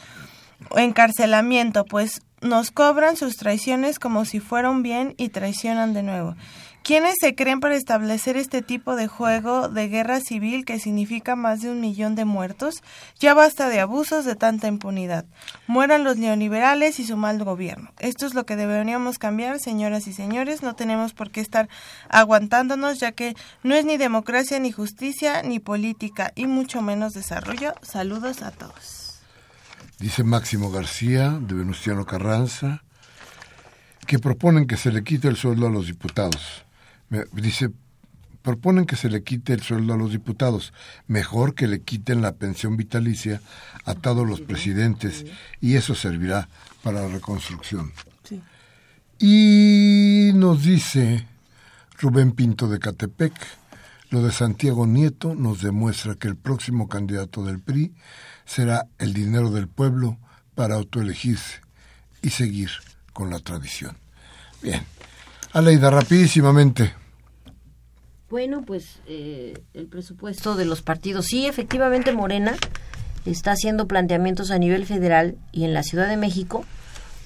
encarcelamiento, pues nos cobran sus traiciones como si fueran bien y traicionan de nuevo. ¿Quiénes se creen para establecer este tipo de juego de guerra civil que significa más de un millón de muertos? Ya basta de abusos de tanta impunidad. Mueran los neoliberales y su mal gobierno. Esto es lo que deberíamos cambiar, señoras y señores. No tenemos por qué estar aguantándonos, ya que no es ni democracia, ni justicia, ni política, y mucho menos desarrollo. Saludos a todos. Dice Máximo García, de Venustiano Carranza, que proponen que se le quite el sueldo a los diputados dice, proponen que se le quite el sueldo a los diputados, mejor que le quiten la pensión vitalicia a todos los presidentes y eso servirá para la reconstrucción. Y nos dice Rubén Pinto de Catepec, lo de Santiago Nieto nos demuestra que el próximo candidato del PRI será el dinero del pueblo para autoelegirse y seguir con la tradición. Bien, Aleida, rapidísimamente. Bueno, pues eh, el presupuesto de los partidos. Sí, efectivamente Morena está haciendo planteamientos a nivel federal y en la Ciudad de México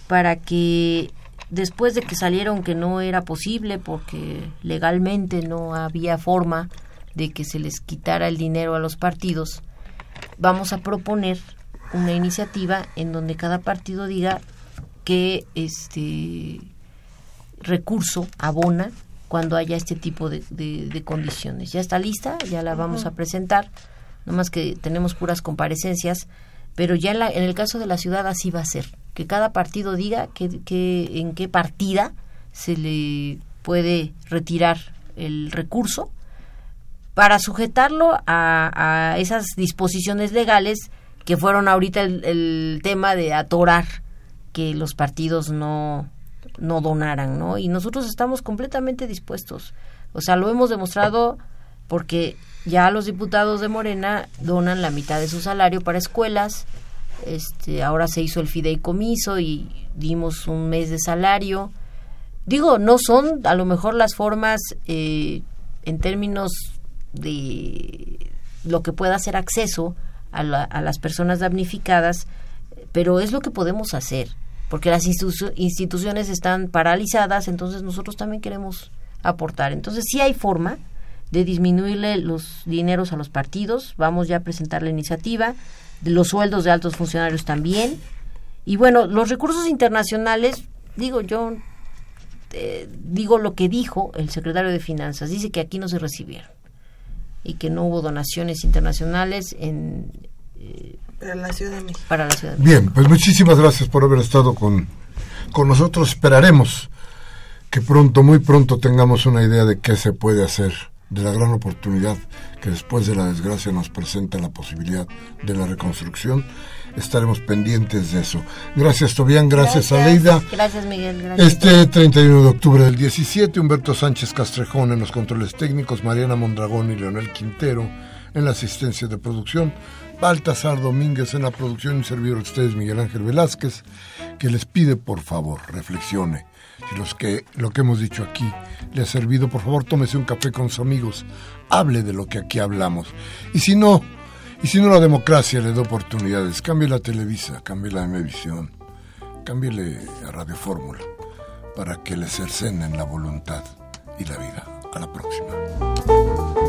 para que después de que salieron que no era posible porque legalmente no había forma de que se les quitara el dinero a los partidos, vamos a proponer una iniciativa en donde cada partido diga que este recurso abona cuando haya este tipo de, de, condiciones. Ya está lista, ya la vamos a presentar, nomás que tenemos puras comparecencias, pero ya en, la, en, el caso de la ciudad así va a ser, que cada partido diga que, que, en qué partida se le puede retirar el recurso para sujetarlo a, a esas disposiciones legales que fueron ahorita el, el tema de atorar que los partidos no no donaran, ¿no? Y nosotros estamos completamente dispuestos. O sea, lo hemos demostrado porque ya los diputados de Morena donan la mitad de su salario para escuelas. Este, ahora se hizo el fideicomiso y dimos un mes de salario. Digo, no son a lo mejor las formas eh, en términos de lo que pueda hacer acceso a, a las personas damnificadas, pero es lo que podemos hacer porque las instituciones están paralizadas, entonces nosotros también queremos aportar. Entonces sí hay forma de disminuirle los dineros a los partidos, vamos ya a presentar la iniciativa, los sueldos de altos funcionarios también. Y bueno, los recursos internacionales, digo yo, eh, digo lo que dijo el secretario de Finanzas, dice que aquí no se recibieron y que no hubo donaciones internacionales en... Eh, para la Ciudad de México. Para la Ciudad Bien, pues muchísimas gracias por haber estado con, con nosotros. Esperaremos que pronto, muy pronto, tengamos una idea de qué se puede hacer, de la gran oportunidad que después de la desgracia nos presenta la posibilidad de la reconstrucción. Estaremos pendientes de eso. Gracias, Tobián. Gracias, gracias Aleida. Gracias, Miguel. Gracias. Este 31 de octubre del 17, Humberto Sánchez Castrejón en los controles técnicos, Mariana Mondragón y Leonel Quintero en la asistencia de producción. Baltasar Domínguez en la producción y servidor de ustedes Miguel Ángel Velázquez, que les pide por favor reflexione. Si los que, lo que hemos dicho aquí le ha servido, por favor tómese un café con sus amigos, hable de lo que aquí hablamos. Y si no, y si no la democracia le da oportunidades, cambie la Televisa, cambie la Mvisión, cámbiele a Radio Fórmula para que le cercenen la voluntad y la vida. A la próxima.